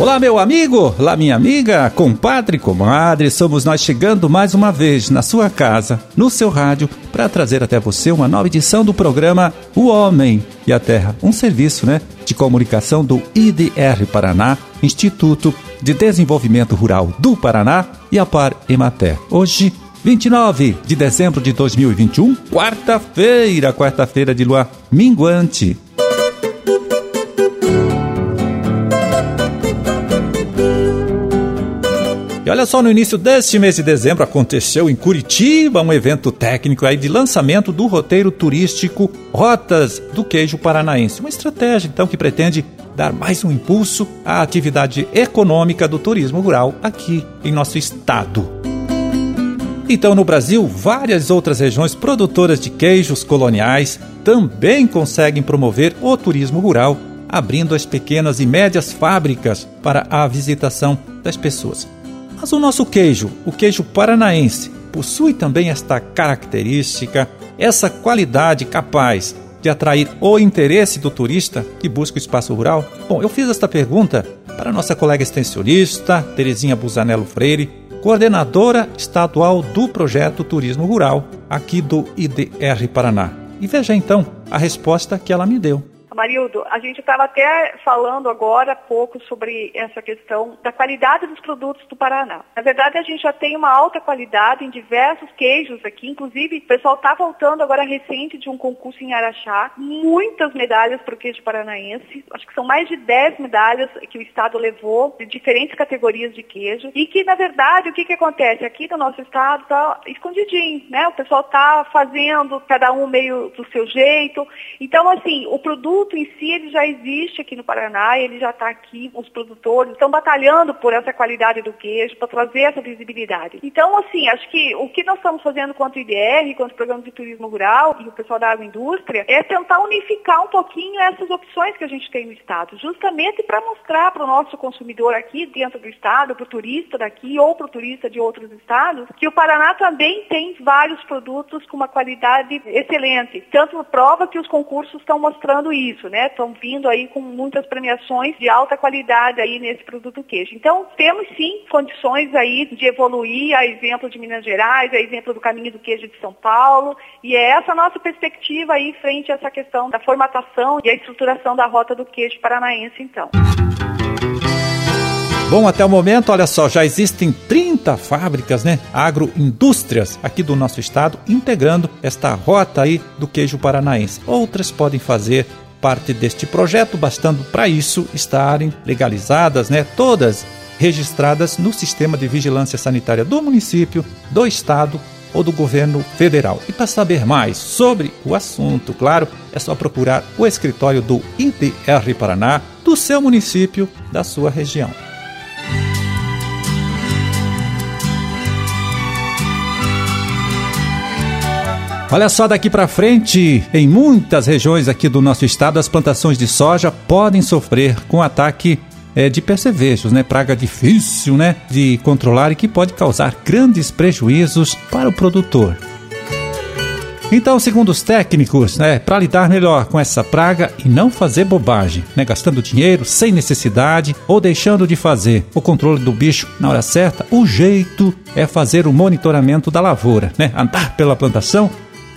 Olá, meu amigo, olá, minha amiga, compadre, comadre, somos nós chegando mais uma vez na sua casa, no seu rádio, para trazer até você uma nova edição do programa O Homem e a Terra, um serviço, né, de comunicação do IDR Paraná, Instituto de Desenvolvimento Rural do Paraná e a Par Emater. Hoje, 29 de dezembro de 2021, quarta-feira, quarta-feira de lua minguante. E olha só, no início deste mês de dezembro aconteceu em Curitiba um evento técnico aí de lançamento do roteiro turístico Rotas do Queijo Paranaense. Uma estratégia então que pretende dar mais um impulso à atividade econômica do turismo rural aqui em nosso estado. Então, no Brasil, várias outras regiões produtoras de queijos coloniais também conseguem promover o turismo rural, abrindo as pequenas e médias fábricas para a visitação das pessoas. Mas o nosso queijo, o queijo paranaense, possui também esta característica, essa qualidade capaz de atrair o interesse do turista que busca o espaço rural? Bom, eu fiz esta pergunta para nossa colega extensionista, Terezinha Busanello Freire, coordenadora estadual do projeto Turismo Rural, aqui do IDR Paraná. E veja então a resposta que ela me deu. Marildo, a gente estava até falando agora há pouco sobre essa questão da qualidade dos produtos do Paraná. Na verdade, a gente já tem uma alta qualidade em diversos queijos aqui, inclusive o pessoal está voltando agora recente de um concurso em Araxá, muitas medalhas para o queijo paranaense, acho que são mais de 10 medalhas que o Estado levou de diferentes categorias de queijo, e que, na verdade, o que, que acontece? Aqui no nosso Estado está escondidinho, né? O pessoal está fazendo cada um meio do seu jeito. Então, assim, o produto produto em si ele já existe aqui no Paraná, ele já está aqui, os produtores estão batalhando por essa qualidade do queijo, para trazer essa visibilidade. Então, assim, acho que o que nós estamos fazendo quanto IDR, quanto Programa de Turismo Rural e o pessoal da agroindústria, é tentar unificar um pouquinho essas opções que a gente tem no Estado, justamente para mostrar para o nosso consumidor aqui dentro do Estado, para o turista daqui ou para o turista de outros estados, que o Paraná também tem vários produtos com uma qualidade excelente. Tanto prova que os concursos estão mostrando isso isso, né? Estão vindo aí com muitas premiações de alta qualidade aí nesse produto queijo. Então, temos sim condições aí de evoluir, a exemplo de Minas Gerais, a exemplo do caminho do queijo de São Paulo, e é essa nossa perspectiva aí frente a essa questão da formatação e a estruturação da rota do queijo paranaense, então. Bom, até o momento, olha só, já existem 30 fábricas, né, agroindústrias aqui do nosso estado integrando esta rota aí do queijo paranaense. Outras podem fazer parte deste projeto, bastando para isso estarem legalizadas, né, todas registradas no sistema de vigilância sanitária do município, do estado ou do governo federal. E para saber mais sobre o assunto, claro, é só procurar o escritório do IDR Paraná do seu município, da sua região. Olha só daqui para frente, em muitas regiões aqui do nosso estado, as plantações de soja podem sofrer com ataque é, de percevejos, né? Praga difícil, né? De controlar e que pode causar grandes prejuízos para o produtor. Então, segundo os técnicos, né, para lidar melhor com essa praga e não fazer bobagem, né, gastando dinheiro sem necessidade ou deixando de fazer o controle do bicho na hora certa, o jeito é fazer o monitoramento da lavoura, né, andar pela plantação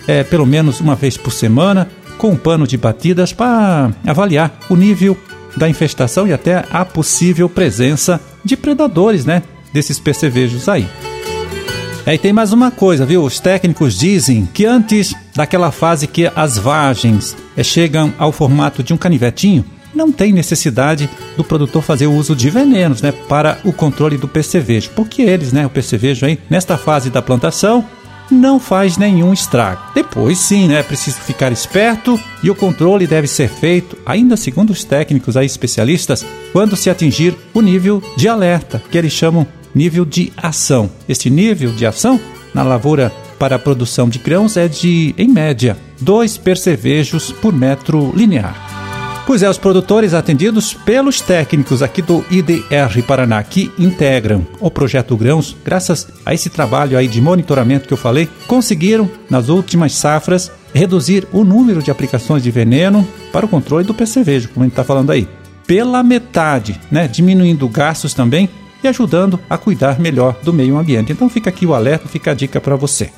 é, pelo menos uma vez por semana, com um pano de batidas para avaliar o nível da infestação e até a possível presença de predadores, né? Desses percevejos aí. É, e tem mais uma coisa, viu? Os técnicos dizem que antes daquela fase que as vagens é, chegam ao formato de um canivetinho, não tem necessidade do produtor fazer o uso de venenos, né, para o controle do percevejo, porque eles, né, o percevejo aí, nesta fase da plantação, não faz nenhum estrago. Depois sim, né, é preciso ficar esperto e o controle deve ser feito, ainda segundo os técnicos aí especialistas, quando se atingir o nível de alerta, que eles chamam nível de ação. Este nível de ação na lavoura para a produção de grãos é de, em média, dois percevejos por metro linear. Pois é, os produtores atendidos pelos técnicos aqui do IDR Paraná, que integram o projeto Grãos, graças a esse trabalho aí de monitoramento que eu falei, conseguiram, nas últimas safras, reduzir o número de aplicações de veneno para o controle do percevejo, como a gente está falando aí, pela metade, né? diminuindo gastos também e ajudando a cuidar melhor do meio ambiente. Então fica aqui o alerta, fica a dica para você.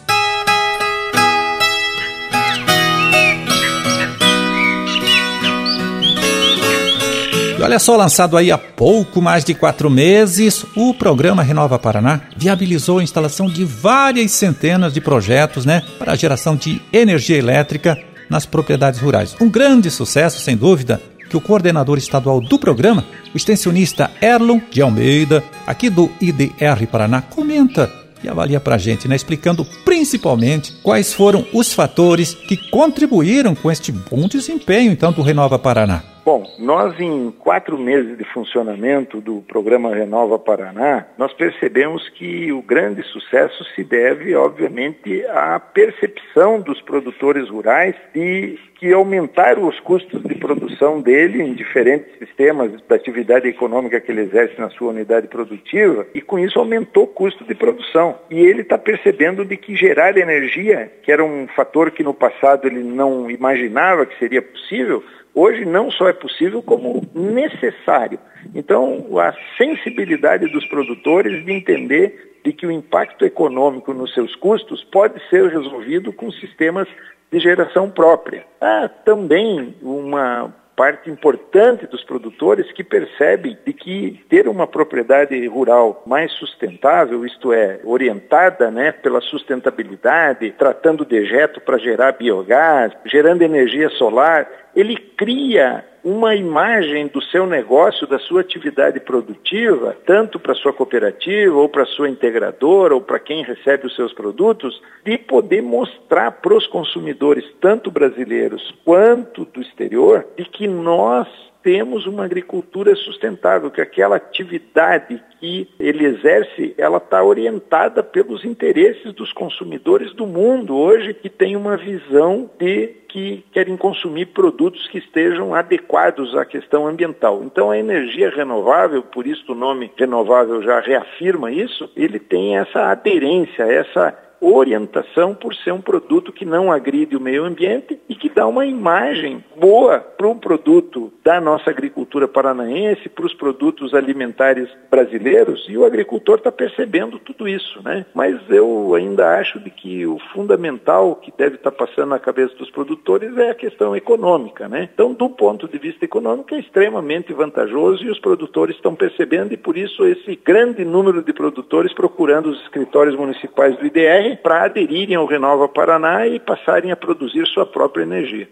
Olha só, lançado aí há pouco mais de quatro meses, o programa Renova Paraná viabilizou a instalação de várias centenas de projetos né, para a geração de energia elétrica nas propriedades rurais. Um grande sucesso, sem dúvida, que o coordenador estadual do programa, o extensionista Erlon de Almeida, aqui do IDR Paraná, comenta e avalia para a gente, né, explicando principalmente quais foram os fatores que contribuíram com este bom desempenho então do Renova Paraná. Bom, nós em quatro meses de funcionamento do programa Renova Paraná, nós percebemos que o grande sucesso se deve, obviamente, à percepção dos produtores rurais de que aumentaram os custos de produção dele em diferentes sistemas da atividade econômica que ele exerce na sua unidade produtiva e com isso aumentou o custo de produção. E ele está percebendo de que gerar energia, que era um fator que no passado ele não imaginava que seria possível, hoje não só é possível, como necessário. Então, a sensibilidade dos produtores de entender de que o impacto econômico nos seus custos pode ser resolvido com sistemas de geração própria. Há também uma parte importante dos produtores que percebem de que ter uma propriedade rural mais sustentável, isto é, orientada né, pela sustentabilidade, tratando dejeto para gerar biogás, gerando energia solar, ele cria uma imagem do seu negócio, da sua atividade produtiva, tanto para sua cooperativa ou para sua integradora ou para quem recebe os seus produtos, de poder mostrar para os consumidores, tanto brasileiros quanto do exterior, de que nós temos uma agricultura sustentável, que aquela atividade que ele exerce, ela está orientada pelos interesses dos consumidores do mundo hoje, que tem uma visão de que querem consumir produtos que estejam adequados à questão ambiental. Então a energia renovável, por isso o nome renovável já reafirma isso, ele tem essa aderência, essa orientação por ser um produto que não agride o meio ambiente e que dá uma imagem boa para o produto da nossa agricultura paranaense, para os produtos alimentares brasileiros, e o agricultor está percebendo tudo isso, né? Mas eu ainda acho de que o fundamental que deve estar tá passando na cabeça dos produtores é a questão econômica, né? Então, do ponto de vista econômico, é extremamente vantajoso e os produtores estão percebendo e por isso esse grande número de produtores procurando os escritórios municipais do IDR para aderirem ao Renova Paraná e passarem a produzir sua própria energia.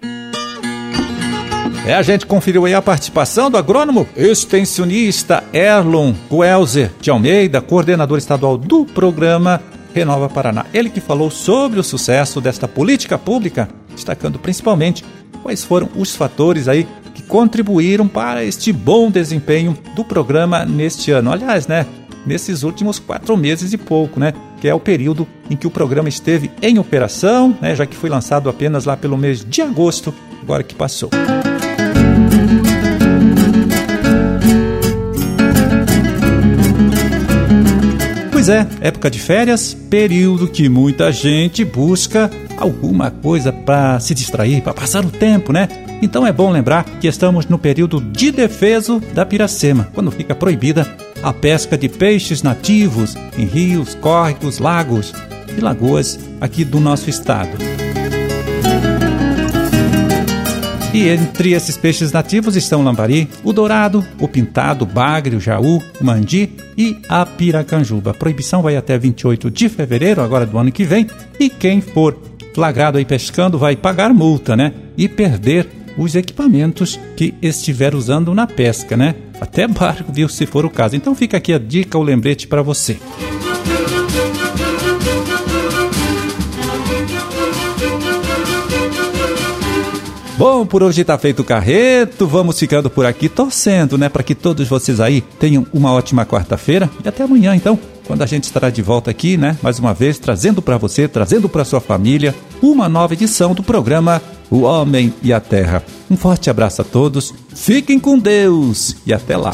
É, a gente conferiu aí a participação do agrônomo extensionista Erlon Guelzer de Almeida, coordenador estadual do programa Renova Paraná. Ele que falou sobre o sucesso desta política pública, destacando principalmente quais foram os fatores aí que contribuíram para este bom desempenho do programa neste ano. Aliás, né, nesses últimos quatro meses e pouco, né? Que é o período em que o programa esteve em operação, né? Já que foi lançado apenas lá pelo mês de agosto, agora que passou. Pois é, época de férias, período que muita gente busca alguma coisa para se distrair, para passar o tempo, né? Então é bom lembrar que estamos no período de defeso da piracema, quando fica proibida a pesca de peixes nativos em rios, córregos, lagos e lagoas aqui do nosso estado. E entre esses peixes nativos estão o lambari, o dourado, o pintado, o bagre, o jaú, o mandi e a piracanjuba. A proibição vai até 28 de fevereiro, agora do ano que vem, e quem for flagrado aí pescando vai pagar multa, né? E perder os equipamentos que estiver usando na pesca, né? Até barco, viu, se for o caso. Então fica aqui a dica, o lembrete para você. Bom, por hoje está feito o carreto. Vamos ficando por aqui torcendo, né, para que todos vocês aí tenham uma ótima quarta-feira e até amanhã, então, quando a gente estará de volta aqui, né, mais uma vez trazendo para você, trazendo para sua família uma nova edição do programa O Homem e a Terra. Um forte abraço a todos. Fiquem com Deus e até lá.